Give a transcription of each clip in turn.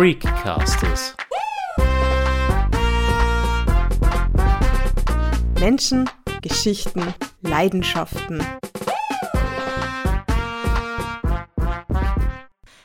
Freakcasters. Menschen, Geschichten, Leidenschaften.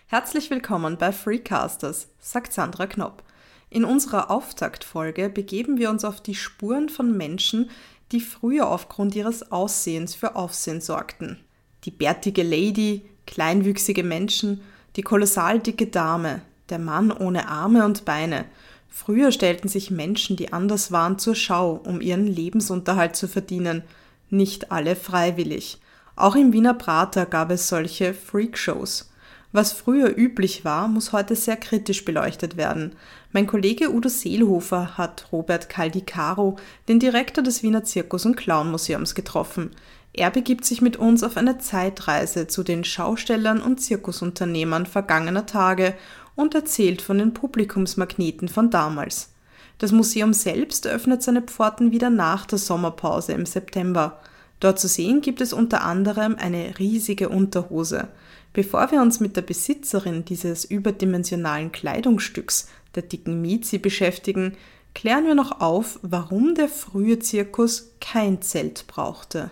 Herzlich willkommen bei Freecasters, sagt Sandra Knopp. In unserer Auftaktfolge begeben wir uns auf die Spuren von Menschen, die früher aufgrund ihres Aussehens für Aufsehen sorgten. Die bärtige Lady, kleinwüchsige Menschen, die kolossal dicke Dame, der Mann ohne Arme und Beine. Früher stellten sich Menschen, die anders waren, zur Schau, um ihren Lebensunterhalt zu verdienen. Nicht alle freiwillig. Auch im Wiener Prater gab es solche Freakshows. Was früher üblich war, muss heute sehr kritisch beleuchtet werden. Mein Kollege Udo Seelhofer hat Robert Caldicaro, den Direktor des Wiener Zirkus- und Clownmuseums, getroffen. Er begibt sich mit uns auf eine Zeitreise zu den Schaustellern und Zirkusunternehmern vergangener Tage und erzählt von den Publikumsmagneten von damals. Das Museum selbst öffnet seine Pforten wieder nach der Sommerpause im September. Dort zu sehen gibt es unter anderem eine riesige Unterhose. Bevor wir uns mit der Besitzerin dieses überdimensionalen Kleidungsstücks, der dicken Mizi, beschäftigen, klären wir noch auf, warum der frühe Zirkus kein Zelt brauchte.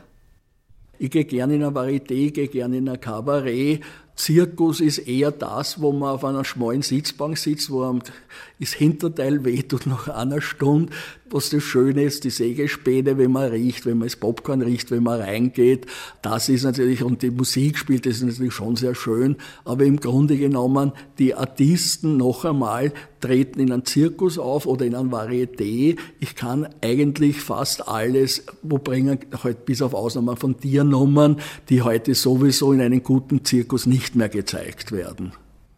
Ich gehe gerne in ein Varieté, gehe gerne in ein Kabarett. Zirkus ist eher das, wo man auf einer schmalen Sitzbank sitzt, wo einem das Hinterteil wehtut nach einer Stunde, was das Schöne ist, die Sägespäne, wenn man riecht, wenn man das Popcorn riecht, wenn man reingeht. Das ist natürlich, und die Musik spielt, das ist natürlich schon sehr schön. Aber im Grunde genommen, die Artisten noch einmal treten in einem Zirkus auf oder in einem Varieté. Ich kann eigentlich fast alles, wo bringen, halt bis auf Ausnahmen von Tiernummern, die heute sowieso in einem guten Zirkus nicht mehr gezeigt werden.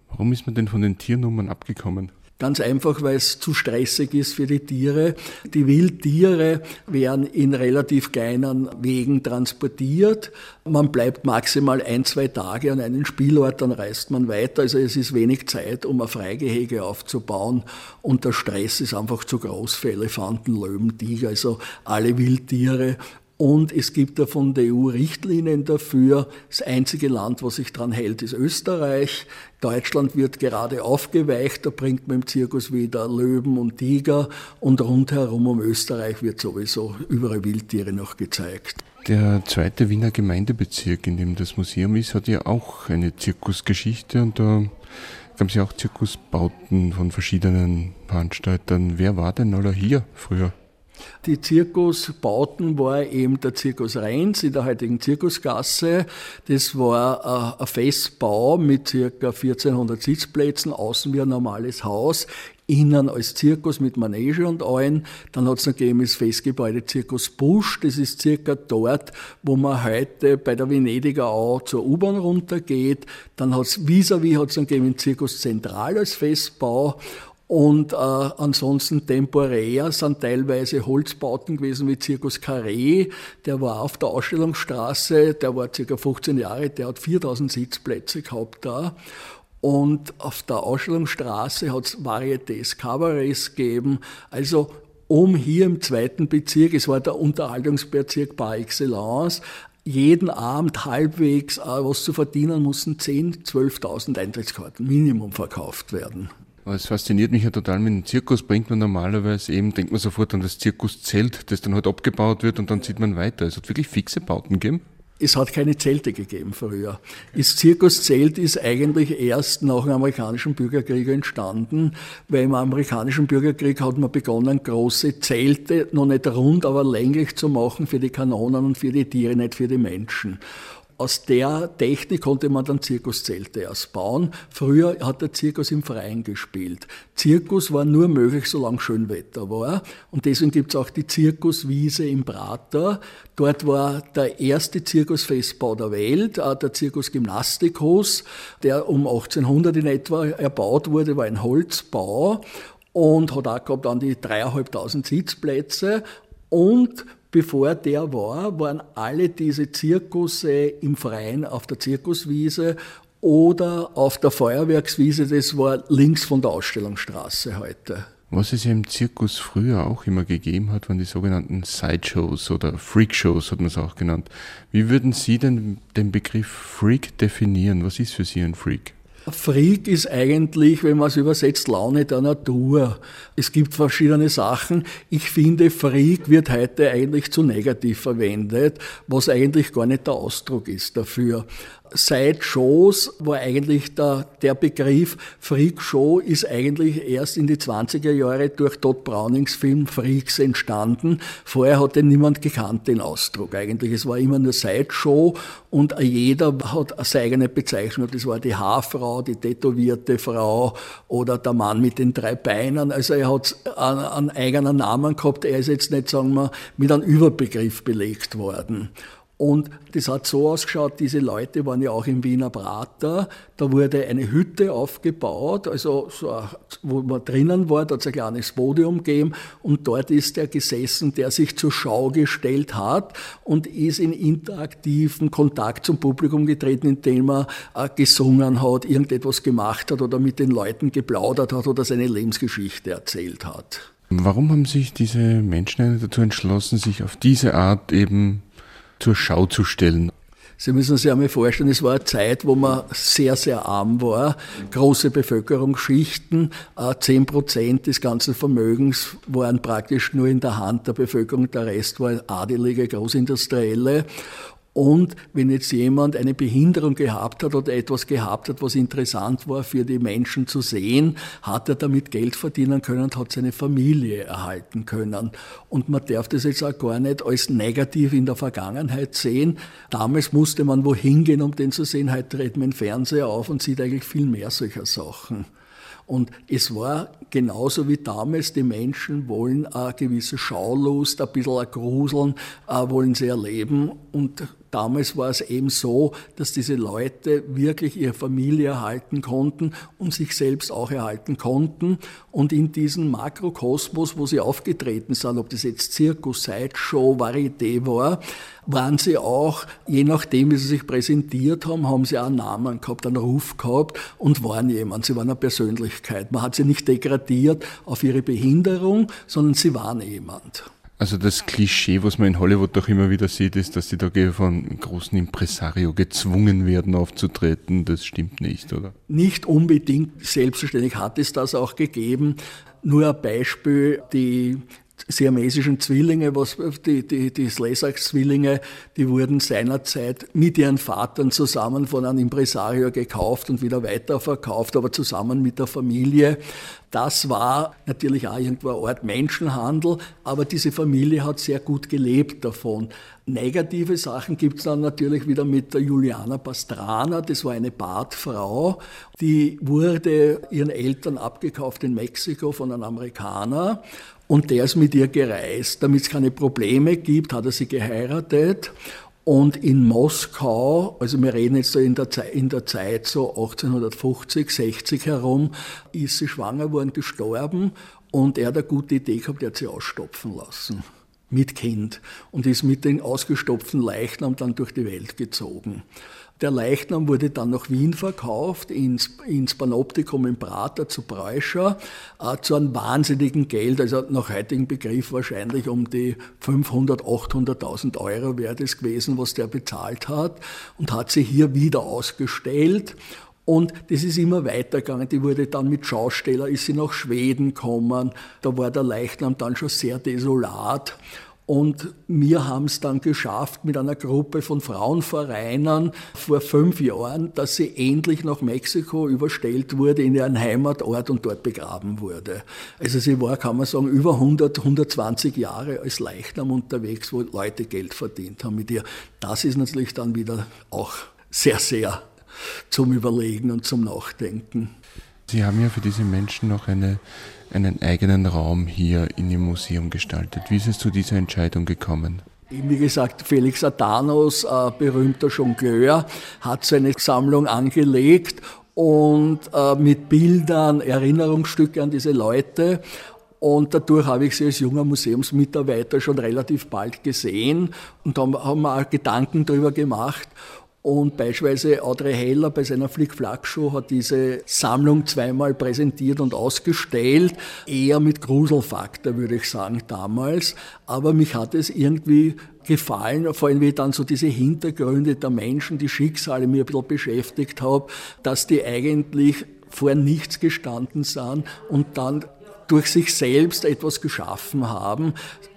Warum ist man denn von den Tiernummern abgekommen? Ganz einfach, weil es zu stressig ist für die Tiere. Die Wildtiere werden in relativ kleinen Wegen transportiert. Man bleibt maximal ein, zwei Tage an einem Spielort, dann reist man weiter. Also es ist wenig Zeit, um ein Freigehege aufzubauen. Und der Stress ist einfach zu groß für Elefanten, Löwen, Tiger, also alle Wildtiere. Und es gibt ja von der EU Richtlinien dafür. Das einzige Land, was sich daran hält, ist Österreich. Deutschland wird gerade aufgeweicht. Da bringt man im Zirkus wieder Löwen und Tiger. Und rundherum um Österreich wird sowieso überall Wildtiere noch gezeigt. Der zweite Wiener Gemeindebezirk, in dem das Museum ist, hat ja auch eine Zirkusgeschichte. Und da gab es ja auch Zirkusbauten von verschiedenen Veranstaltern. Wer war denn alle hier früher? Die Zirkusbauten war eben der Zirkus Rheins in der heutigen Zirkusgasse. Das war äh, ein Festbau mit circa 1400 Sitzplätzen, außen wie ein normales Haus, innen als Zirkus mit Manege und allen. Dann hat es noch gegeben das Festgebäude Zirkus Busch. Das ist circa dort, wo man heute bei der Venediger Au zur U-Bahn runtergeht. Dann hat es vis-à-vis hat es noch gegeben Zirkus Zentral als Festbau. Und äh, ansonsten temporär sind teilweise Holzbauten gewesen wie Circus Carré, der war auf der Ausstellungsstraße, der war circa 15 Jahre, der hat 4000 Sitzplätze gehabt da. Und auf der Ausstellungsstraße hat es Varietés, Cabarets gegeben. Also um hier im zweiten Bezirk, es war der Unterhaltungsbezirk par excellence, jeden Abend halbwegs äh, was zu verdienen, mussten 10.000, 12.000 Eintrittskarten Minimum verkauft werden. Es fasziniert mich ja total, mit dem Zirkus bringt man normalerweise eben, denkt man sofort an das Zirkuszelt, das dann halt abgebaut wird und dann zieht man weiter. Es hat wirklich fixe Bauten gegeben. Es hat keine Zelte gegeben früher. Das Zirkuszelt ist eigentlich erst nach dem amerikanischen Bürgerkrieg entstanden, weil im amerikanischen Bürgerkrieg hat man begonnen, große Zelte, noch nicht rund, aber länglich zu machen für die Kanonen und für die Tiere, nicht für die Menschen. Aus der Technik konnte man dann Zirkuszelte erst bauen. Früher hat der Zirkus im Freien gespielt. Zirkus war nur möglich, solange Schönwetter war. Und deswegen gibt es auch die Zirkuswiese im Prater. Dort war der erste Zirkusfestbau der Welt, der Zirkus Gymnastikus, der um 1800 in etwa erbaut wurde, war ein Holzbau und hat auch gehabt an die dreieinhalbtausend Sitzplätze und Bevor der war, waren alle diese Zirkusse im Freien auf der Zirkuswiese oder auf der Feuerwerkswiese, das war links von der Ausstellungsstraße heute. Was es ja im Zirkus früher auch immer gegeben hat, waren die sogenannten Sideshows oder Freakshows, hat man es auch genannt. Wie würden Sie denn den Begriff Freak definieren? Was ist für Sie ein Freak? Freak ist eigentlich, wenn man es übersetzt, Laune der Natur. Es gibt verschiedene Sachen. Ich finde, Freak wird heute eigentlich zu negativ verwendet, was eigentlich gar nicht der Ausdruck ist dafür. Sideshows war eigentlich der, der Begriff Freak Show ist eigentlich erst in die 20er Jahre durch Todd Brownings Film Freaks entstanden. Vorher hat den niemand gekannt, den Ausdruck eigentlich. Es war immer nur Sideshow und jeder hat seine eigene Bezeichnung. Das war die Haarfrau, die tätowierte Frau oder der Mann mit den drei Beinen. Also er hat einen, eigenen Namen gehabt. Er ist jetzt nicht, sagen wir, mit einem Überbegriff belegt worden. Und das hat so ausgeschaut, diese Leute waren ja auch im Wiener Prater. Da wurde eine Hütte aufgebaut, also so, wo man drinnen war, da hat es ein kleines Podium gegeben und dort ist der gesessen, der sich zur Schau gestellt hat und ist in interaktiven Kontakt zum Publikum getreten, indem er äh, gesungen hat, irgendetwas gemacht hat oder mit den Leuten geplaudert hat oder seine Lebensgeschichte erzählt hat. Warum haben sich diese Menschen dazu entschlossen, sich auf diese Art eben zur Schau zu stellen. Sie müssen sich einmal vorstellen, es war eine Zeit, wo man sehr, sehr arm war, große Bevölkerungsschichten, äh, zehn Prozent des ganzen Vermögens waren praktisch nur in der Hand der Bevölkerung, der Rest war adelige, Großindustrielle. Und wenn jetzt jemand eine Behinderung gehabt hat oder etwas gehabt hat, was interessant war für die Menschen zu sehen, hat er damit Geld verdienen können und hat seine Familie erhalten können. Und man darf das jetzt auch gar nicht als negativ in der Vergangenheit sehen. Damals musste man wohin gehen, um den zu sehen. Heute dreht man den Fernseher auf und sieht eigentlich viel mehr solcher Sachen. Und es war genauso wie damals, die Menschen wollen eine gewisse Schaulust, ein bisschen ein Gruseln, äh, wollen sie erleben. Und Damals war es eben so, dass diese Leute wirklich ihre Familie erhalten konnten und sich selbst auch erhalten konnten. Und in diesem Makrokosmos, wo sie aufgetreten sind, ob das jetzt Zirkus, Sideshow, Varieté war, waren sie auch, je nachdem, wie sie sich präsentiert haben, haben sie auch einen Namen gehabt, einen Ruf gehabt und waren jemand. Sie waren eine Persönlichkeit. Man hat sie nicht degradiert auf ihre Behinderung, sondern sie waren jemand. Also das Klischee, was man in Hollywood doch immer wieder sieht, ist, dass die da von großen Impresario gezwungen werden aufzutreten. Das stimmt nicht, oder? Nicht unbedingt. Selbstverständlich hat es das auch gegeben. Nur ein Beispiel, die siamesischen Zwillinge, was, die, die, die Slezak-Zwillinge, die wurden seinerzeit mit ihren Vatern zusammen von einem Impresario gekauft und wieder weiterverkauft, aber zusammen mit der Familie. Das war natürlich auch irgendwo eine Art Menschenhandel, aber diese Familie hat sehr gut gelebt davon. Negative Sachen gibt es dann natürlich wieder mit der Juliana Pastrana, das war eine Badfrau, die wurde ihren Eltern abgekauft in Mexiko von einem Amerikaner und der ist mit ihr gereist. Damit es keine Probleme gibt, hat er sie geheiratet. Und in Moskau, also wir reden jetzt so in der, Zeit, in der Zeit so 1850, 60 herum, ist sie schwanger worden, gestorben. Und er hat eine gute Idee gehabt, er hat sie ausstopfen lassen. Mit Kind. Und ist mit den ausgestopften Leichnam dann durch die Welt gezogen. Der Leichnam wurde dann nach Wien verkauft, ins, ins Panoptikum in Prater zu Preuscher, äh, zu einem wahnsinnigen Geld, also nach heutigem Begriff wahrscheinlich um die 500, 800.000 Euro wäre das gewesen, was der bezahlt hat und hat sie hier wieder ausgestellt. Und das ist immer weitergegangen. Die wurde dann mit Schausteller, ist sie nach Schweden gekommen. Da war der Leichnam dann schon sehr desolat. Und wir haben es dann geschafft mit einer Gruppe von Frauenvereinen vor fünf Jahren, dass sie endlich nach Mexiko überstellt wurde in ihren Heimatort und dort begraben wurde. Also sie war, kann man sagen, über 100, 120 Jahre als Leichnam unterwegs, wo Leute Geld verdient haben mit ihr. Das ist natürlich dann wieder auch sehr, sehr zum Überlegen und zum Nachdenken. Sie haben ja für diese Menschen noch eine, einen eigenen Raum hier in Ihrem Museum gestaltet. Wie ist es zu dieser Entscheidung gekommen? Wie gesagt, Felix Adanos, äh, berühmter Jongleur, hat seine Sammlung angelegt und äh, mit Bildern, Erinnerungsstücke an diese Leute. Und dadurch habe ich sie als junger Museumsmitarbeiter schon relativ bald gesehen und haben, haben auch Gedanken darüber gemacht. Und beispielsweise Audrey Heller bei seiner Flick-Flack-Show hat diese Sammlung zweimal präsentiert und ausgestellt. Eher mit Gruselfaktor, würde ich sagen, damals. Aber mich hat es irgendwie gefallen, vor allem wie ich dann so diese Hintergründe der Menschen, die Schicksale mir ein bisschen beschäftigt habe, dass die eigentlich vor nichts gestanden sind und dann durch sich selbst etwas geschaffen haben,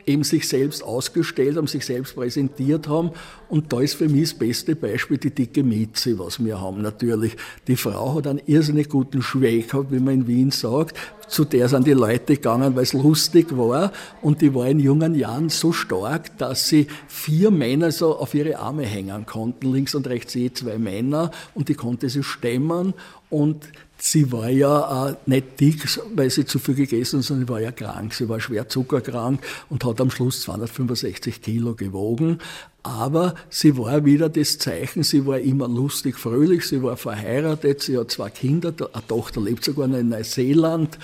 eben sich selbst ausgestellt haben, sich selbst präsentiert haben. Und da ist für mich das beste Beispiel die dicke Mieze, was wir haben natürlich. Die Frau hat einen irrsinnig guten gehabt, wie man in Wien sagt. Zu der sind die Leute gegangen, weil es lustig war. Und die war in jungen Jahren so stark, dass sie vier Männer so auf ihre Arme hängen konnten. Links und rechts je zwei Männer. Und die konnte sie stemmen. Und Sie war ja äh, nicht dick, weil sie zu viel gegessen hat, sondern sie war ja krank. Sie war schwer zuckerkrank und hat am Schluss 265 Kilo gewogen. Aber sie war wieder das Zeichen, sie war immer lustig, fröhlich, sie war verheiratet, sie hat zwei Kinder, eine Tochter lebt sogar noch in Neuseeland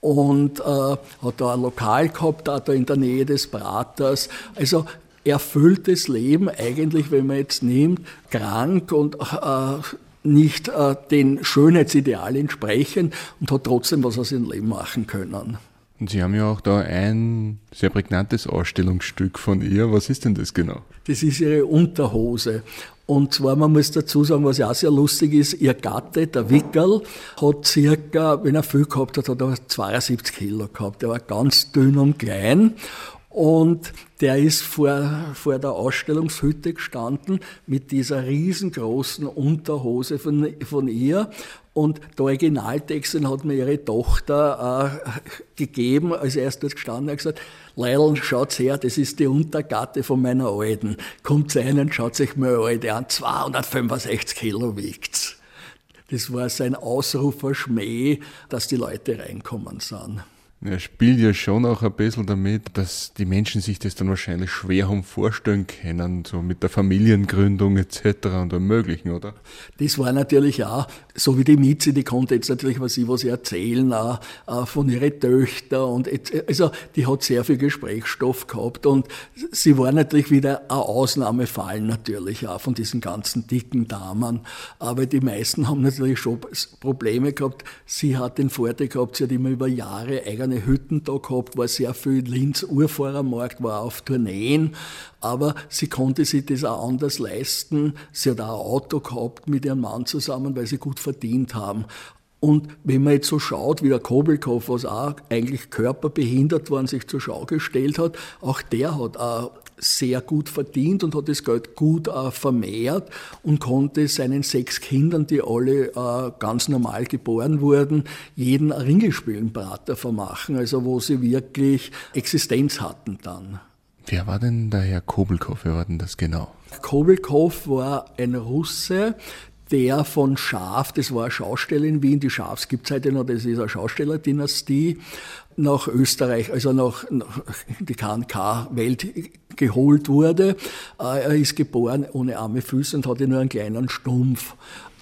und äh, hat da ein Lokal gehabt, da in der Nähe des Praters. Also erfülltes Leben eigentlich, wenn man jetzt nimmt, krank und äh, nicht äh, den Schönheitsidealen entsprechen und hat trotzdem was aus ihrem Leben machen können. Und Sie haben ja auch da ein sehr prägnantes Ausstellungsstück von ihr. Was ist denn das genau? Das ist ihre Unterhose. Und zwar, man muss dazu sagen, was ja auch sehr lustig ist, ihr Gatte, der Wickerl, hat circa, wenn er viel gehabt hat, hat er 72 Kilo gehabt. Er war ganz dünn und klein. Und der ist vor, vor der Ausstellungshütte gestanden mit dieser riesengroßen Unterhose von, von ihr. Und der Originaltext hat mir ihre Tochter äh, gegeben, als er erst dort gestanden hat, gesagt, Leil, schaut her, das ist die Untergatte von meiner Alten. Kommt rein und schaut sich meine Alte an, 265 Kilo wiegt's. Das war sein Ausruferschmäh, dass die Leute reinkommen sind. Er spielt ja schon auch ein bisschen damit, dass die Menschen sich das dann wahrscheinlich schwer haben vorstellen können, so mit der Familiengründung etc. und allem Möglichen, oder? Das war natürlich auch, so wie die Mieze, die konnte jetzt natürlich was sie was erzählen, auch von ihren Töchtern und also die hat sehr viel Gesprächsstoff gehabt und sie war natürlich wieder ein Ausnahmefall natürlich auch von diesen ganzen dicken Damen, aber die meisten haben natürlich schon Probleme gehabt. Sie hat den Vorteil gehabt, sie hat immer über Jahre eigene kleine Hütten da gehabt, war sehr viel Linz Urfahrermarkt, war auf Tourneen, aber sie konnte sich das auch anders leisten. Sie hat auch ein Auto gehabt mit ihrem Mann zusammen, weil sie gut verdient haben. Und wenn man jetzt so schaut, wie der Kobelkow, was auch eigentlich körperbehindert war, sich zur Schau gestellt hat, auch der hat auch sehr gut verdient und hat das Geld gut äh, vermehrt und konnte seinen sechs Kindern, die alle äh, ganz normal geboren wurden, jeden Ringelspielenbrater vermachen, also wo sie wirklich Existenz hatten dann. Wer war denn der Herr Kobelkow? Wer war denn das genau? Kobelkow war ein Russe, der von Schaf, das war eine Schausteller in Wien, die Schafs gibt es heute noch, das ist eine Schaustellerdynastie, nach Österreich, also nach, nach die KNK-Welt geholt wurde. Äh, er ist geboren ohne arme Füße und hatte nur einen kleinen Stumpf.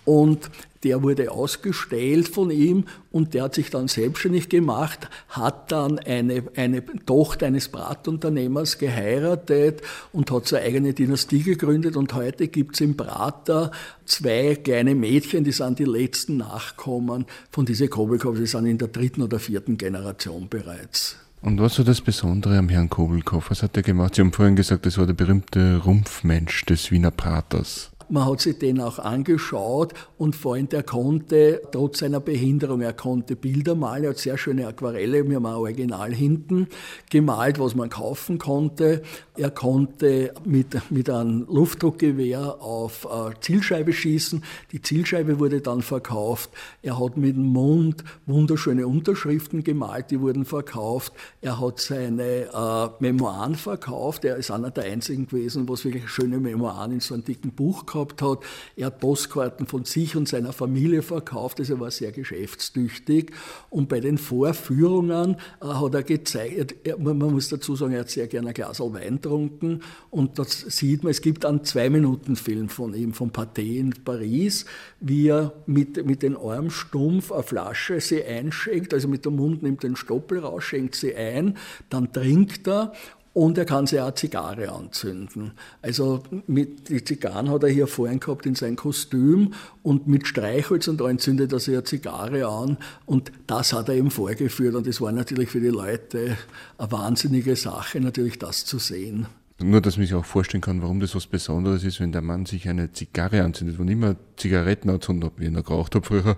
Und der wurde ausgestellt von ihm und der hat sich dann selbstständig gemacht, hat dann eine, eine Tochter eines Bratunternehmers geheiratet und hat seine eigene Dynastie gegründet und heute gibt's im Prater zwei kleine Mädchen, die sind die letzten Nachkommen von diese Kobelkow, die sind in der dritten oder vierten Generation bereits. Und was war das Besondere am Herrn Kobelkow? Was hat er gemacht? Sie haben vorhin gesagt, das war der berühmte Rumpfmensch des Wiener Praters. Man hat sich den auch angeschaut und vor allem der konnte, trotz seiner Behinderung, er konnte Bilder malen, er hat sehr schöne Aquarelle, wir haben ein Original hinten gemalt, was man kaufen konnte. Er konnte mit, mit einem Luftdruckgewehr auf äh, Zielscheibe schießen. Die Zielscheibe wurde dann verkauft. Er hat mit dem Mund wunderschöne Unterschriften gemalt, die wurden verkauft. Er hat seine äh, Memoiren verkauft. Er ist einer der einzigen gewesen, was wirklich schöne Memoiren in so einem dicken Buch gehabt gehabt hat. Er hat Postkarten von sich und seiner Familie verkauft, also er war sehr geschäftstüchtig. Und bei den Vorführungen äh, hat er gezeigt, man muss dazu sagen, er hat sehr gerne ein Glas Wein getrunken. Und das sieht man, es gibt einen Zwei-Minuten-Film von ihm, von Pathé in Paris, wie er mit, mit den Arm stumpf eine Flasche sie einschenkt, also mit dem Mund nimmt den Stoppel raus, schenkt sie ein, dann trinkt er und er kann sich auch Zigarre anzünden. Also mit die Zigarren hat er hier vorhin gehabt in sein Kostüm und mit Streichholz und allem zündet er sich eine Zigarre an und das hat er eben vorgeführt und das war natürlich für die Leute eine wahnsinnige Sache, natürlich das zu sehen. Nur, dass man sich auch vorstellen kann, warum das was Besonderes ist, wenn der Mann sich eine Zigarre anzündet. Wenn ich immer Zigaretten anzündet wie ich noch geraucht habe früher,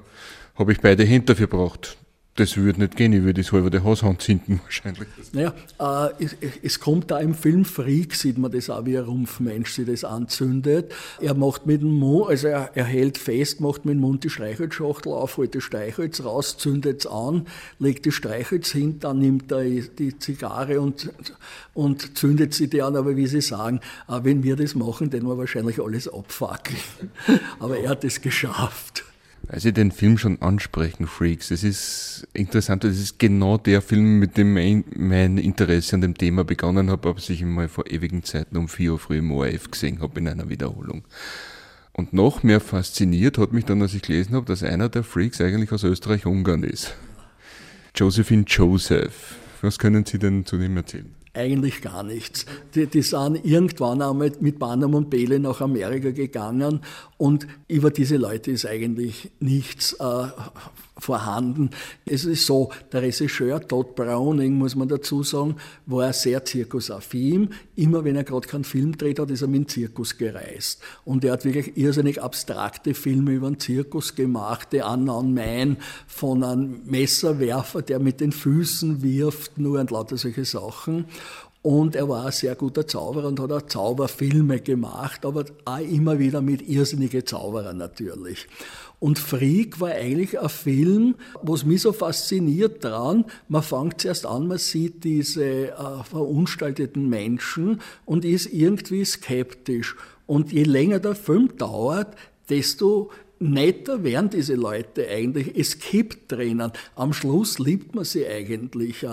habe ich beide Hände dafür braucht das würde nicht gehen, ich würde das halber der Haushand zünden wahrscheinlich. Naja, äh, es, es, kommt da im Film Freak, sieht man das auch, wie ein Rumpfmensch sich das anzündet. Er macht mit dem Mund, also er, er hält fest, macht mit dem Mund die Streichholzschachtel auf, holt das Streichholz raus, zündet es an, legt das Streichholz hin, dann nimmt er die Zigarre und, und zündet sie die an. Aber wie Sie sagen, äh, wenn wir das machen, dann wir wahrscheinlich alles abfackeln. Aber er hat es geschafft. Sie den Film schon ansprechen, Freaks, es ist interessant, es ist genau der Film, mit dem mein Interesse an dem Thema begonnen habe, als ich ihn mal vor ewigen Zeiten um 4 Uhr früh im ORF gesehen habe in einer Wiederholung. Und noch mehr fasziniert hat mich dann, als ich gelesen habe, dass einer der Freaks eigentlich aus Österreich-Ungarn ist. Josephine Joseph. Was können Sie denn zu dem erzählen? Eigentlich gar nichts. Die, die sind irgendwann einmal mit Banam und Bele nach Amerika gegangen und über diese Leute ist eigentlich nichts äh, vorhanden. Es ist so, der Regisseur Todd Browning, muss man dazu sagen, war sehr zirkusaffin. Immer wenn er gerade keinen Film dreht hat, ist er mit dem Zirkus gereist. Und er hat wirklich irrsinnig abstrakte Filme über den Zirkus gemacht. The Unknown Man von einem Messerwerfer, der mit den Füßen wirft, nur und lauter solche Sachen. Und er war ein sehr guter Zauberer und hat auch Zauberfilme gemacht, aber auch immer wieder mit irrsinnigen Zauberern natürlich. Und Freak war eigentlich ein Film, was mich so fasziniert dran, man fängt zuerst an, man sieht diese äh, verunstalteten Menschen und ist irgendwie skeptisch. Und je länger der Film dauert, desto netter werden diese Leute eigentlich. Es kippt drinnen. Am Schluss liebt man sie eigentlich.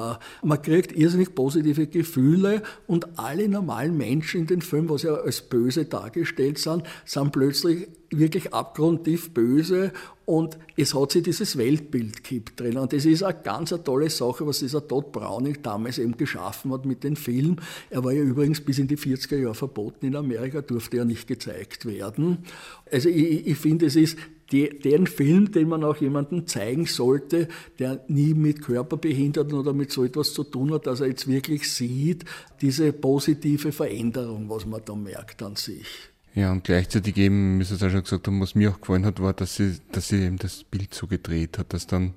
Man kriegt irrsinnig positive Gefühle und alle normalen Menschen in den Film, was ja als böse dargestellt sind, sind plötzlich wirklich abgrundtief böse und es hat sich dieses Weltbild kippt drin. Und das ist eine ganz eine tolle Sache, was dieser Todd Browning damals eben geschaffen hat mit dem Film. Er war ja übrigens bis in die 40er Jahre verboten in Amerika, durfte ja nicht gezeigt werden. Also ich, ich finde, es ist die, den Film, den man auch jemandem zeigen sollte, der nie mit Körperbehinderten oder mit so etwas zu tun hat, dass er jetzt wirklich sieht, diese positive Veränderung, was man da merkt an sich. Ja, und gleichzeitig eben, wie Sie es auch schon gesagt haben, was mir auch gefallen hat, war, dass sie, dass sie eben das Bild so gedreht hat, dass dann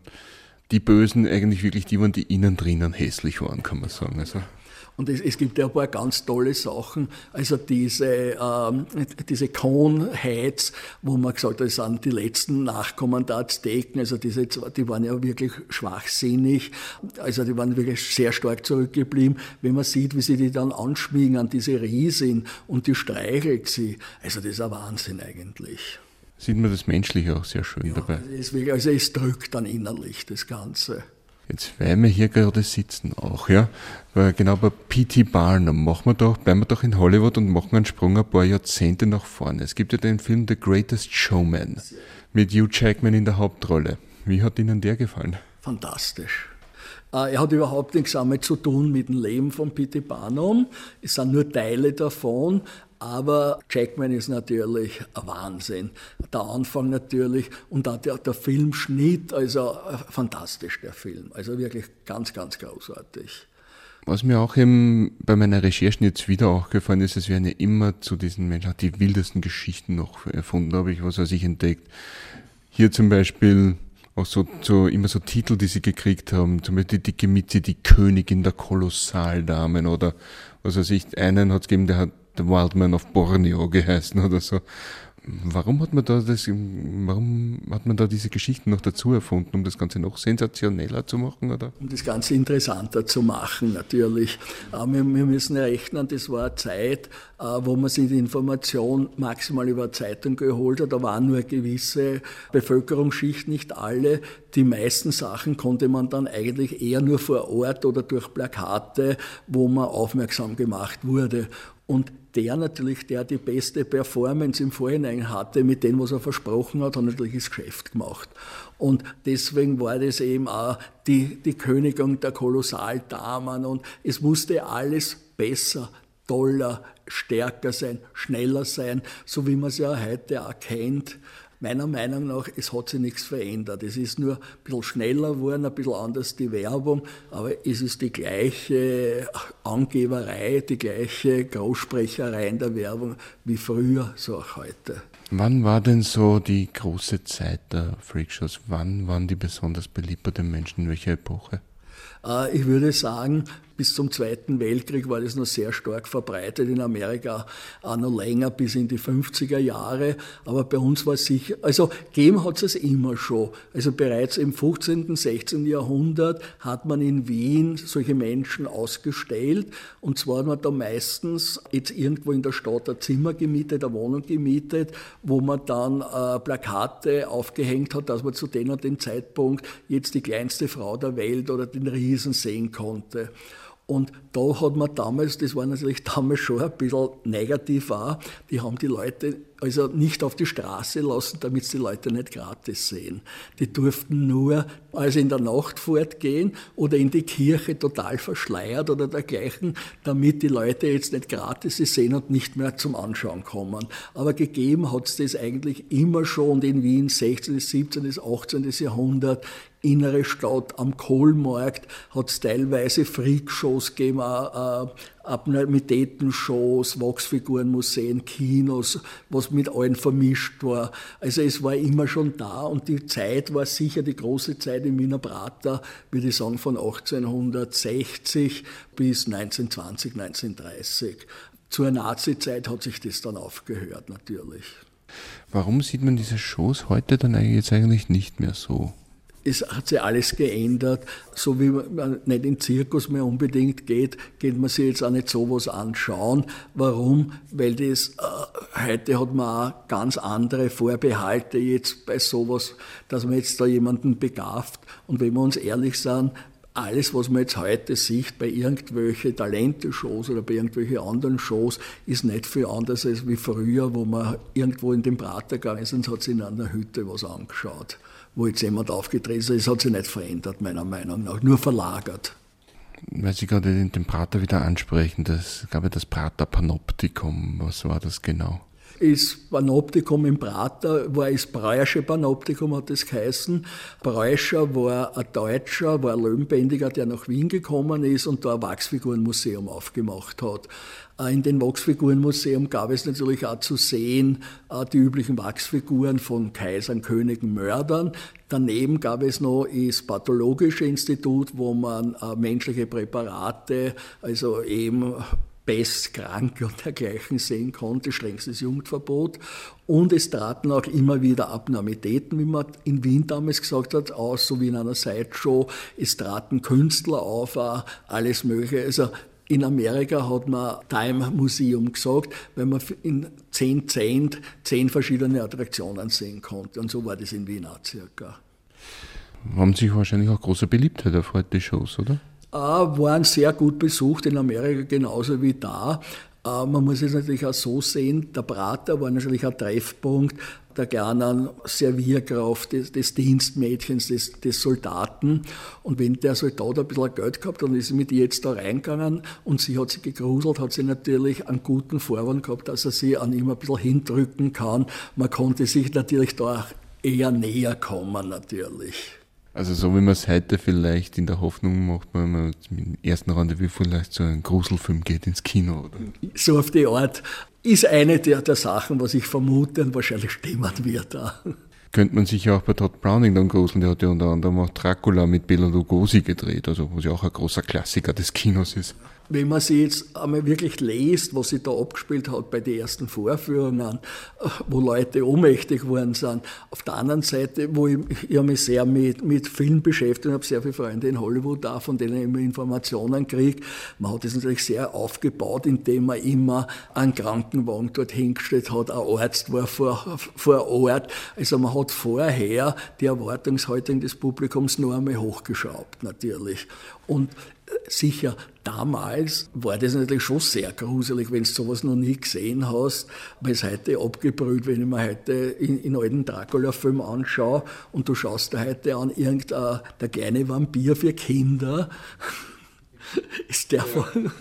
die Bösen eigentlich wirklich die waren, die innen drinnen hässlich waren, kann man sagen. Also und es, es, gibt ja ein paar ganz tolle Sachen. Also diese, ähm, diese Cone-Heights, wo man gesagt hat, das sind die letzten Nachkommen der Azteken. Also diese, die waren ja wirklich schwachsinnig. Also die waren wirklich sehr stark zurückgeblieben. Wenn man sieht, wie sie die dann anschmiegen an diese Riesin und die streichelt sie. Also das ist ein Wahnsinn eigentlich. Sieht man das Menschliche auch sehr schön ja, dabei. Es wirklich, also es drückt dann innerlich das Ganze. Jetzt, weil wir hier gerade sitzen auch, ja, genau bei P.T. Barnum machen wir doch, bleiben wir doch in Hollywood und machen einen Sprung ein paar Jahrzehnte nach vorne. Es gibt ja den Film The Greatest Showman mit Hugh Jackman in der Hauptrolle. Wie hat Ihnen der gefallen? Fantastisch. Äh, er hat überhaupt nichts damit zu tun mit dem Leben von P.T. Barnum. Es sind nur Teile davon, aber Jackman ist natürlich ein Wahnsinn. Der Anfang natürlich und auch der, der Filmschnitt, also äh, fantastisch der Film. Also wirklich ganz, ganz großartig. Was mir auch eben bei meiner Recherche jetzt wieder aufgefallen ist, es werden ja immer zu diesen Menschen die wildesten Geschichten noch erfunden, habe ich was weiß ich entdeckt. Hier zum Beispiel auch so, so immer so Titel, die sie gekriegt haben, zum Beispiel die Dicke Mitzi, die Königin der Kolossaldamen oder was weiß ich, einen hat es gegeben, der hat The Wild Man of Borneo geheißen oder so. Warum hat man da das, warum hat man da diese Geschichten noch dazu erfunden, um das Ganze noch sensationeller zu machen, oder? Um das Ganze interessanter zu machen, natürlich. Wir, müssen rechnen, das war eine Zeit, äh, wo man sich die Information maximal über Zeitung geholt hat. Da waren nur gewisse Bevölkerungsschichten, nicht alle. Die meisten Sachen konnte man dann eigentlich eher nur vor Ort oder durch Plakate, wo man aufmerksam gemacht wurde. Und der natürlich, der die beste Performance im Vorhinein hatte, mit dem, was er versprochen hat, hat natürlich das Geschäft gemacht. Und deswegen war das eben auch die, die Königin der Kolossaldamen und es musste alles besser, toller, stärker sein, schneller sein, so wie man es ja heute auch kennt. Meiner Meinung nach, es hat sich nichts verändert. Es ist nur ein bisschen schneller geworden, ein bisschen anders die Werbung, aber es ist die gleiche Angeberei, die gleiche Großsprecherei in der Werbung wie früher, so auch heute. Wann war denn so die große Zeit der Freakshows? Wann waren die besonders beliebt bei den Menschen? In welcher Epoche? Äh, ich würde sagen, bis zum Zweiten Weltkrieg war das noch sehr stark verbreitet, in Amerika auch noch länger, bis in die 50er Jahre. Aber bei uns war es sicher, also gegeben hat es immer schon. Also bereits im 15., 16. Jahrhundert hat man in Wien solche Menschen ausgestellt. Und zwar hat man da meistens jetzt irgendwo in der Stadt ein Zimmer gemietet, eine Wohnung gemietet, wo man dann äh, Plakate aufgehängt hat, dass man zu dem und dem Zeitpunkt jetzt die kleinste Frau der Welt oder den Riesen sehen konnte. Und da hat man damals, das war natürlich damals schon ein bisschen negativ auch, die haben die Leute also nicht auf die Straße lassen, damit die Leute nicht gratis sehen. Die durften nur also in der Nacht fortgehen oder in die Kirche total verschleiert oder dergleichen, damit die Leute jetzt nicht gratis sehen und nicht mehr zum Anschauen kommen. Aber gegeben hat es das eigentlich immer schon in Wien 16., 17., 18. Jahrhundert innere Stadt am Kohlmarkt hat es teilweise Freakshows gegeben, äh, Abnormitäten-Shows, Wachsfigurenmuseen, Kinos, was mit allen vermischt war. Also es war immer schon da und die Zeit war sicher die große Zeit im Wiener Prater, würde ich sagen, von 1860 bis 1920, 1930. Zur Nazi-Zeit hat sich das dann aufgehört, natürlich. Warum sieht man diese Shows heute dann jetzt eigentlich nicht mehr so? Es hat sich alles geändert. So wie man nicht in den Zirkus mehr unbedingt geht, geht man sich jetzt auch nicht sowas anschauen. Warum? Weil das, äh, heute hat man auch ganz andere Vorbehalte jetzt bei sowas, dass man jetzt da jemanden begabt. Und wenn wir uns ehrlich sind, alles, was man jetzt heute sieht bei irgendwelchen Talente-Shows oder bei irgendwelchen anderen Shows, ist nicht viel anders als wie früher, wo man irgendwo in den Prater gegangen ist und hat sich in einer Hütte was angeschaut wo jetzt jemand aufgetreten ist. Hat sich nicht verändert, meiner Meinung nach, nur verlagert. Weil Sie gerade den Prater wieder ansprechen, das gab ja das Prater Panoptikum. Was war das genau? Das Panoptikum im Prater war das Breuersche Panoptikum, hat es geheißen. Breuscher war ein Deutscher, war ein Löwenbändiger, der nach Wien gekommen ist und da ein Wachsfigurenmuseum aufgemacht hat. Äh, in dem Wachsfigurenmuseum gab es natürlich auch zu sehen äh, die üblichen Wachsfiguren von Kaisern, Königen, Mördern. Daneben gab es noch das Pathologische Institut, wo man äh, menschliche Präparate, also eben Pest, Kranke und dergleichen sehen konnte, strengstes Jugendverbot. Und es traten auch immer wieder Abnormitäten, wie man in Wien damals gesagt hat, aus, so wie in einer Sideshow. Es traten Künstler auf, alles Mögliche. Also in Amerika hat man Time Museum gesagt, weil man in zehn Cent zehn verschiedene Attraktionen sehen konnte. Und so war das in Wien auch circa. Haben sich wahrscheinlich auch große Beliebtheit auf heute Shows, oder? Äh, waren sehr gut besucht in Amerika genauso wie da. Äh, man muss es natürlich auch so sehen, der Prater war natürlich ein Treffpunkt der kleinen Servierkraft, des, des Dienstmädchens, des, des, Soldaten. Und wenn der Soldat ein bisschen Geld gehabt hat, dann ist er mit ihr jetzt da reingegangen und sie hat sich gegruselt, hat sie natürlich einen guten Vorwand gehabt, dass er sie an ihm ein bisschen hindrücken kann. Man konnte sich natürlich da eher näher kommen, natürlich. Also so wie man es heute vielleicht in der Hoffnung macht, wenn man im ersten Rendezvous vielleicht so einen Gruselfilm geht ins Kino, oder? So auf die Art ist eine der, der Sachen, was ich vermute und wahrscheinlich stimmen wird. Auch. Könnte man sich ja auch bei Todd Browning dann gruseln, der hat ja unter anderem auch Dracula mit Bela Lugosi gedreht, also was ja auch ein großer Klassiker des Kinos ist wenn man sich jetzt einmal wirklich liest, was sich da abgespielt hat bei den ersten Vorführungen, wo Leute ohnmächtig geworden sind. Auf der anderen Seite, wo ich, ich mich sehr mit, mit Film beschäftigt habe sehr viele Freunde in Hollywood da, von denen ich immer Informationen kriege. Man hat das natürlich sehr aufgebaut, indem man immer einen Krankenwagen dort hingestellt hat, ein Arzt war vor, vor Ort. Also man hat vorher die Erwartungshaltung des Publikums nur einmal hochgeschraubt, natürlich. Und sicher, damals war das natürlich schon sehr gruselig, wenn du sowas noch nie gesehen hast, weil es heute abgebrüht, wenn ich mir heute in, in alten Dracula-Film anschaue und du schaust dir heute an, irgendein der kleine Vampir für Kinder. ist der von.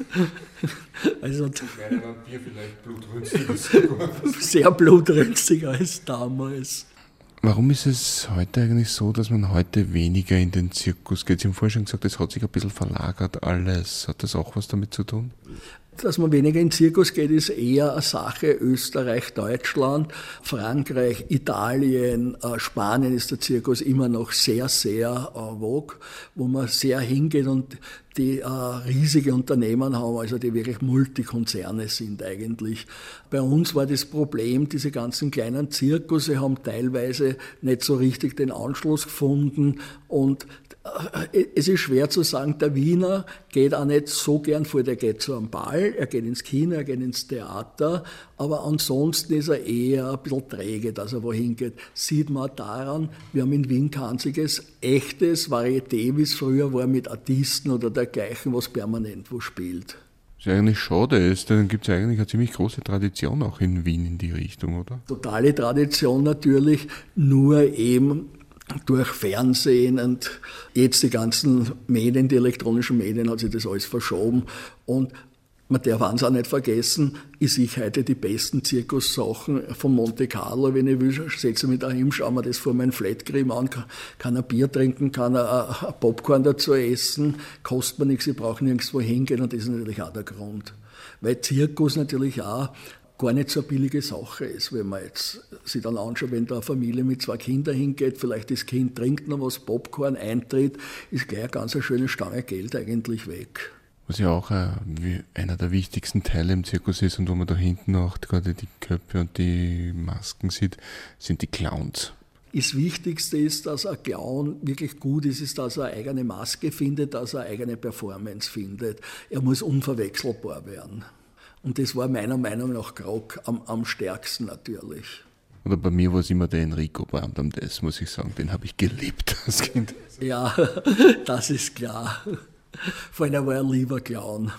Also, wäre Vampir vielleicht blutrünstiger. sehr blutrünstiger als damals. Warum ist es heute eigentlich so, dass man heute weniger in den Zirkus geht? Sie haben vorhin schon gesagt, es hat sich ein bisschen verlagert alles. Hat das auch was damit zu tun? Dass man weniger in den Zirkus geht, ist eher eine Sache Österreich, Deutschland, Frankreich, Italien, äh, Spanien ist der Zirkus immer noch sehr, sehr äh, vogue, wo man sehr hingeht und die äh, riesige Unternehmen haben, also die wirklich Multikonzerne sind eigentlich. Bei uns war das Problem, diese ganzen kleinen Zirkusse haben teilweise nicht so richtig den Anschluss gefunden und äh, es ist schwer zu sagen, der Wiener geht auch nicht so gern vor, der geht zu einem Ball, er geht ins Kino, er geht ins Theater, aber ansonsten ist er eher ein bisschen träge, dass er wohin geht. Sieht man daran, wir haben in Wien kein einziges echtes Varieté, wie es früher war, mit Artisten oder dergleichen, was permanent wo spielt. Was ja eigentlich schade ist, dann gibt es eigentlich eine ziemlich große Tradition auch in Wien in die Richtung, oder? Totale Tradition natürlich, nur eben durch Fernsehen und jetzt die ganzen Medien, die elektronischen Medien, hat sich das alles verschoben. Und man darf eins auch nicht vergessen, ich sehe heute die besten Zirkussachen von Monte Carlo, wenn ich will, setze mich dahin, schaue mir das vor meinem Flatcream an, kann, ein Bier trinken, kann ein, ein Popcorn dazu essen, kostet mir nichts, ich brauche nirgendwo hingehen und das ist natürlich auch der Grund. Weil Zirkus natürlich auch gar nicht so eine billige Sache ist, wenn man jetzt sich dann anschaut, wenn da eine Familie mit zwei Kindern hingeht, vielleicht das Kind trinkt noch was, Popcorn eintritt, ist gleich eine ganz schöne Stange Geld eigentlich weg. Was ja auch äh, einer der wichtigsten Teile im Zirkus ist und wo man da hinten auch gerade die Köpfe und die Masken sieht, sind die Clowns. Das Wichtigste ist, dass ein Clown wirklich gut ist, ist, dass er eine eigene Maske findet, dass er eine eigene Performance findet. Er muss unverwechselbar werden. Und das war meiner Meinung nach Krog am, am stärksten natürlich. Oder bei mir war es immer der Enrico Brandam, das muss ich sagen, den habe ich geliebt als Kind. Ja, das ist klar. Vor allem war er lieber Clown.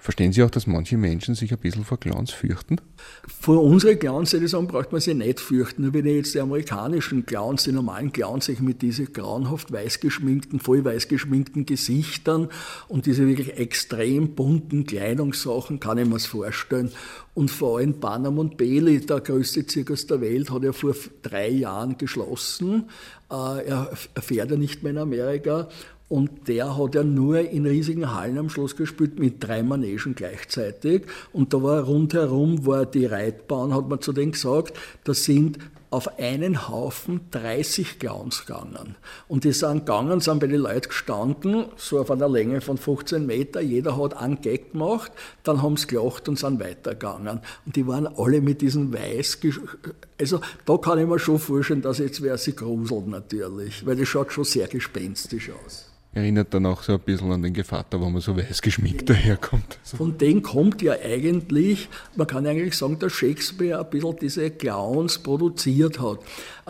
Verstehen Sie auch, dass manche Menschen sich ein bisschen vor Clowns fürchten? Vor unseren Clowns, die sagen, braucht man sich nicht fürchten. Nur wenn ich jetzt die amerikanischen Clowns, die normalen Clowns, sich mit diesen grauenhaft weiß geschminkten, voll weiß geschminkten Gesichtern und diese wirklich extrem bunten Kleidungssachen, kann ich mir das vorstellen. Und vor allem Panam und Bailey, der größte Zirkus der Welt, hat ja vor drei Jahren geschlossen. Äh, er fährt ja nicht mehr in Amerika. Und der hat ja nur in riesigen Hallen am Schloss gespielt mit drei Manegen gleichzeitig. Und da war rundherum, war die Reitbahn, hat man zu denen gesagt, da sind auf einen Haufen 30 Clowns gegangen. Und die sind gegangen, sind bei den Leuten gestanden, so auf einer Länge von 15 Meter. Jeder hat einen Gag gemacht, dann haben sie gelacht und sind weitergegangen. Und die waren alle mit diesen weiß. Also da kann ich mir schon vorstellen, dass jetzt wer sich gruselt natürlich, weil das schaut schon sehr gespenstisch aus. Erinnert dann auch so ein bisschen an den Gevatter, wo man so weiß geschminkt daherkommt. Von dem kommt ja eigentlich, man kann eigentlich sagen, dass Shakespeare ein bisschen diese Clowns produziert hat.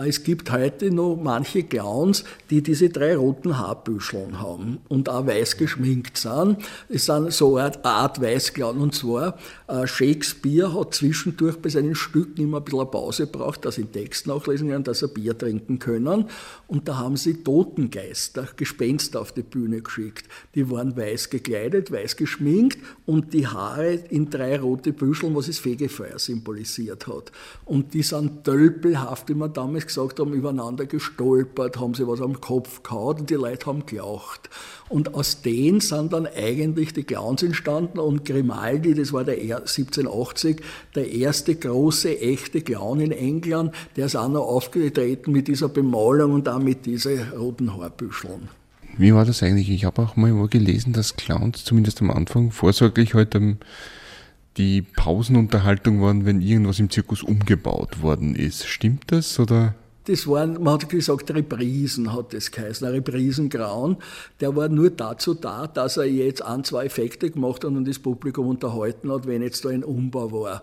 Es gibt heute noch manche Clowns, die diese drei roten Haarbüscheln haben und auch weiß geschminkt sind. Es sind so eine Art Weißclown. Und zwar, äh, Shakespeare hat zwischendurch bei seinen Stücken immer ein bisschen eine Pause gebraucht, dass sie den Text nachlesen können, dass sie Bier trinken können. Und da haben sie Totengeister, Gespenster auf die Bühne geschickt. Die waren weiß gekleidet, weiß geschminkt und die Haare in drei rote Büscheln, was das Fegefeuer symbolisiert hat. Und die sind tölpelhaft, wie man damals gesagt haben, übereinander gestolpert, haben sie was am Kopf gehauen und die Leute haben gelacht. Und aus denen sind dann eigentlich die Clowns entstanden und Grimaldi, das war der 1780, der erste große, echte Clown in England, der ist auch noch aufgetreten mit dieser Bemalung und auch mit diesen roten Haarbüscheln. Wie war das eigentlich? Ich habe auch mal gelesen, dass Clowns zumindest am Anfang vorsorglich heute halt die Pausenunterhaltung waren, wenn irgendwas im Zirkus umgebaut worden ist. Stimmt das oder? Das waren, man hat gesagt, Reprisen hat das geheißen, ein Reprisengrauen. Der war nur dazu da, dass er jetzt ein, zwei Effekte gemacht hat und das Publikum unterhalten hat, wenn jetzt da ein Umbau war.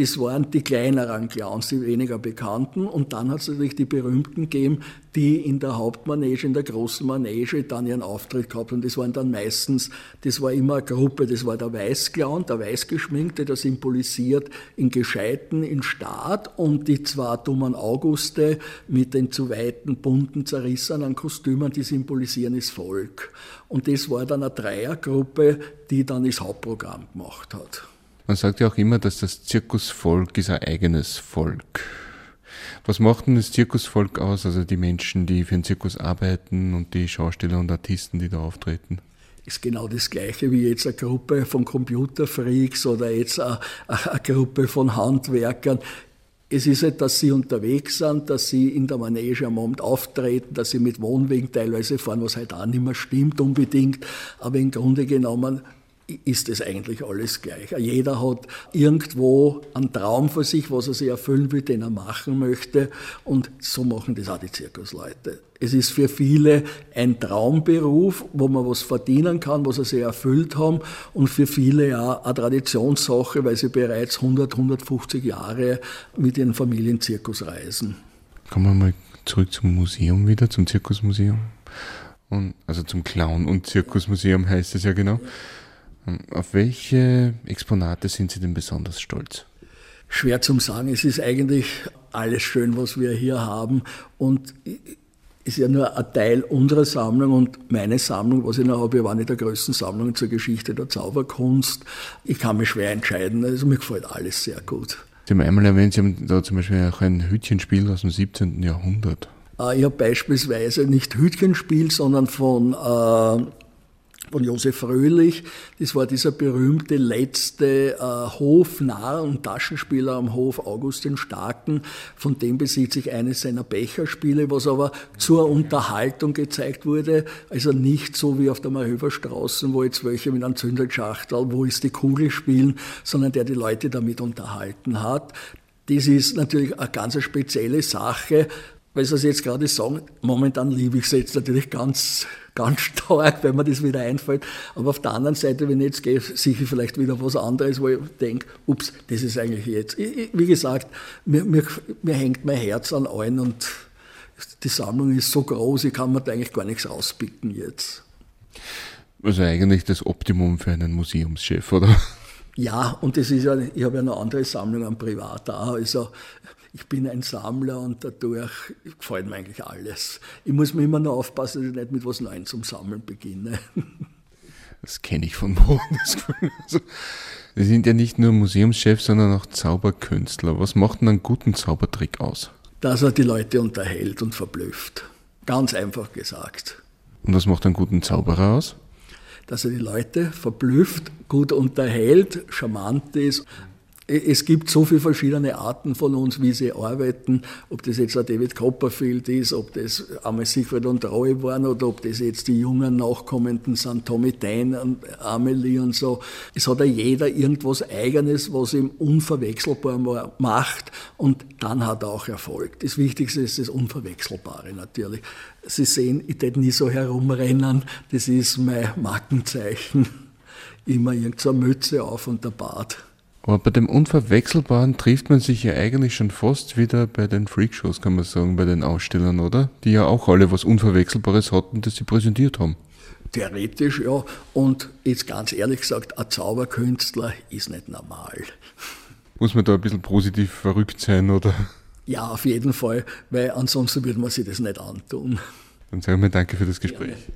Das waren die kleineren Clowns, die weniger bekannten. Und dann hat es natürlich die berühmten gegeben, die in der Hauptmanege, in der großen Manege dann ihren Auftritt gehabt haben. Das waren dann meistens, das war immer eine Gruppe, das war der Weißclown, der Weißgeschminkte, der symbolisiert in Gescheiten, in Staat und die zwei dummen Auguste mit den zu weiten, bunten, zerrissenen Kostümen, die symbolisieren das Volk. Und das war dann eine Dreiergruppe, die dann das Hauptprogramm gemacht hat. Man sagt ja auch immer, dass das Zirkusvolk ist ein eigenes Volk. Was macht denn das Zirkusvolk aus? Also die Menschen, die für den Zirkus arbeiten und die Schauspieler und Artisten, die da auftreten? Ist genau das Gleiche wie jetzt eine Gruppe von Computerfreaks oder jetzt eine, eine Gruppe von Handwerkern. Es ist halt, dass sie unterwegs sind, dass sie in der Manege am Abend auftreten, dass sie mit Wohnwegen teilweise fahren, was halt auch nicht mehr stimmt unbedingt. Aber im Grunde genommen ist es eigentlich alles gleich. Jeder hat irgendwo einen Traum für sich, was er sich erfüllen will, den er machen möchte. Und so machen das auch die Zirkusleute. Es ist für viele ein Traumberuf, wo man was verdienen kann, was sie sich erfüllt haben. Und für viele ja eine Traditionssache, weil sie bereits 100, 150 Jahre mit ihren Familienzirkus reisen. Kommen wir mal zurück zum Museum wieder, zum Zirkusmuseum. Und, also zum Clown- und Zirkusmuseum heißt es ja genau. Ja. Auf welche Exponate sind Sie denn besonders stolz? Schwer zum sagen. Es ist eigentlich alles schön, was wir hier haben. Und ist ja nur ein Teil unserer Sammlung und meine Sammlung, was ich noch habe, war eine der größten Sammlungen zur Geschichte der Zauberkunst. Ich kann mich schwer entscheiden. Also mir gefällt alles sehr gut. Sie haben einmal erwähnt, Sie haben da zum Beispiel auch ein Hütchenspiel aus dem 17. Jahrhundert. Äh, ich habe beispielsweise nicht Hütchenspiel, sondern von äh, von Josef Fröhlich. Das war dieser berühmte letzte äh, Hofnarr und Taschenspieler am Hof August den Starken. Von dem besitzt sich eines seiner Becherspiele, was aber zur Unterhaltung gezeigt wurde. Also nicht so wie auf der Marhöferstraße, wo jetzt welche mit einem Zündelschachtel, wo ist die Kugel spielen, sondern der die Leute damit unterhalten hat. Das ist natürlich eine ganz spezielle Sache, weil Sie es jetzt gerade sagen, momentan liebe ich es jetzt natürlich ganz, ganz stark, wenn mir das wieder einfällt. Aber auf der anderen Seite, wenn ich jetzt gehe, sehe ich vielleicht wieder was anderes, wo ich denke, ups, das ist eigentlich jetzt. Ich, wie gesagt, mir, mir, mir hängt mein Herz an allen und die Sammlung ist so groß, ich kann mir da eigentlich gar nichts rauspicken jetzt. Also eigentlich das Optimum für einen Museumschef, oder? Ja, und das ist ja, ich habe ja eine andere Sammlung an Privat da. Also ich bin ein Sammler und dadurch gefällt mir eigentlich alles. Ich muss mir immer nur aufpassen, dass ich nicht mit was Neuem zum Sammeln beginne. Das kenne ich von Boden. Also, Sie sind ja nicht nur Museumschef, sondern auch Zauberkünstler. Was macht denn einen guten Zaubertrick aus? Dass er die Leute unterhält und verblüfft. Ganz einfach gesagt. Und was macht einen guten Zauberer aus? Dass er die Leute verblüfft, gut unterhält, charmant ist es gibt so viele verschiedene Arten von uns, wie sie arbeiten, ob das jetzt ein David Copperfield ist, ob das einmal Siegfried und Roy waren oder ob das jetzt die jungen Nachkommenden sind, Tommy Dane und Amelie und so. Es hat ja jeder irgendwas Eigenes, was ihm unverwechselbar macht und dann hat er auch Erfolg. Das Wichtigste ist das Unverwechselbare natürlich. Sie sehen, ich tät nie so herumrennen, das ist mein Markenzeichen. Immer irgendeine Mütze auf und der Bart. Aber bei dem Unverwechselbaren trifft man sich ja eigentlich schon fast wieder bei den Freakshows, kann man sagen, bei den Ausstellern, oder? Die ja auch alle was Unverwechselbares hatten, das sie präsentiert haben. Theoretisch, ja. Und jetzt ganz ehrlich gesagt, ein Zauberkünstler ist nicht normal. Muss man da ein bisschen positiv verrückt sein, oder? Ja, auf jeden Fall, weil ansonsten würde man sich das nicht antun. Dann sagen wir danke für das Gespräch. Ja.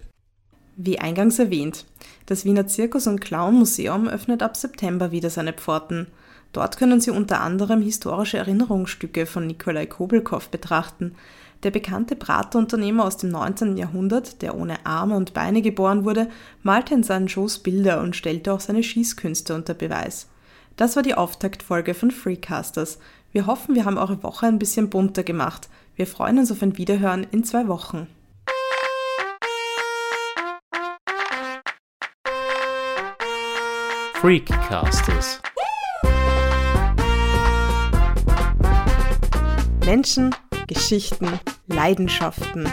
Wie eingangs erwähnt, das Wiener Zirkus- und Clown-Museum öffnet ab September wieder seine Pforten. Dort können Sie unter anderem historische Erinnerungsstücke von Nikolai Kobelkow betrachten. Der bekannte Bratunternehmer aus dem 19. Jahrhundert, der ohne Arme und Beine geboren wurde, malte in seinen Shows Bilder und stellte auch seine Schießkünste unter Beweis. Das war die Auftaktfolge von Freecasters. Wir hoffen, wir haben eure Woche ein bisschen bunter gemacht. Wir freuen uns auf ein Wiederhören in zwei Wochen. Freakcasters. Menschen, Geschichten, Leidenschaften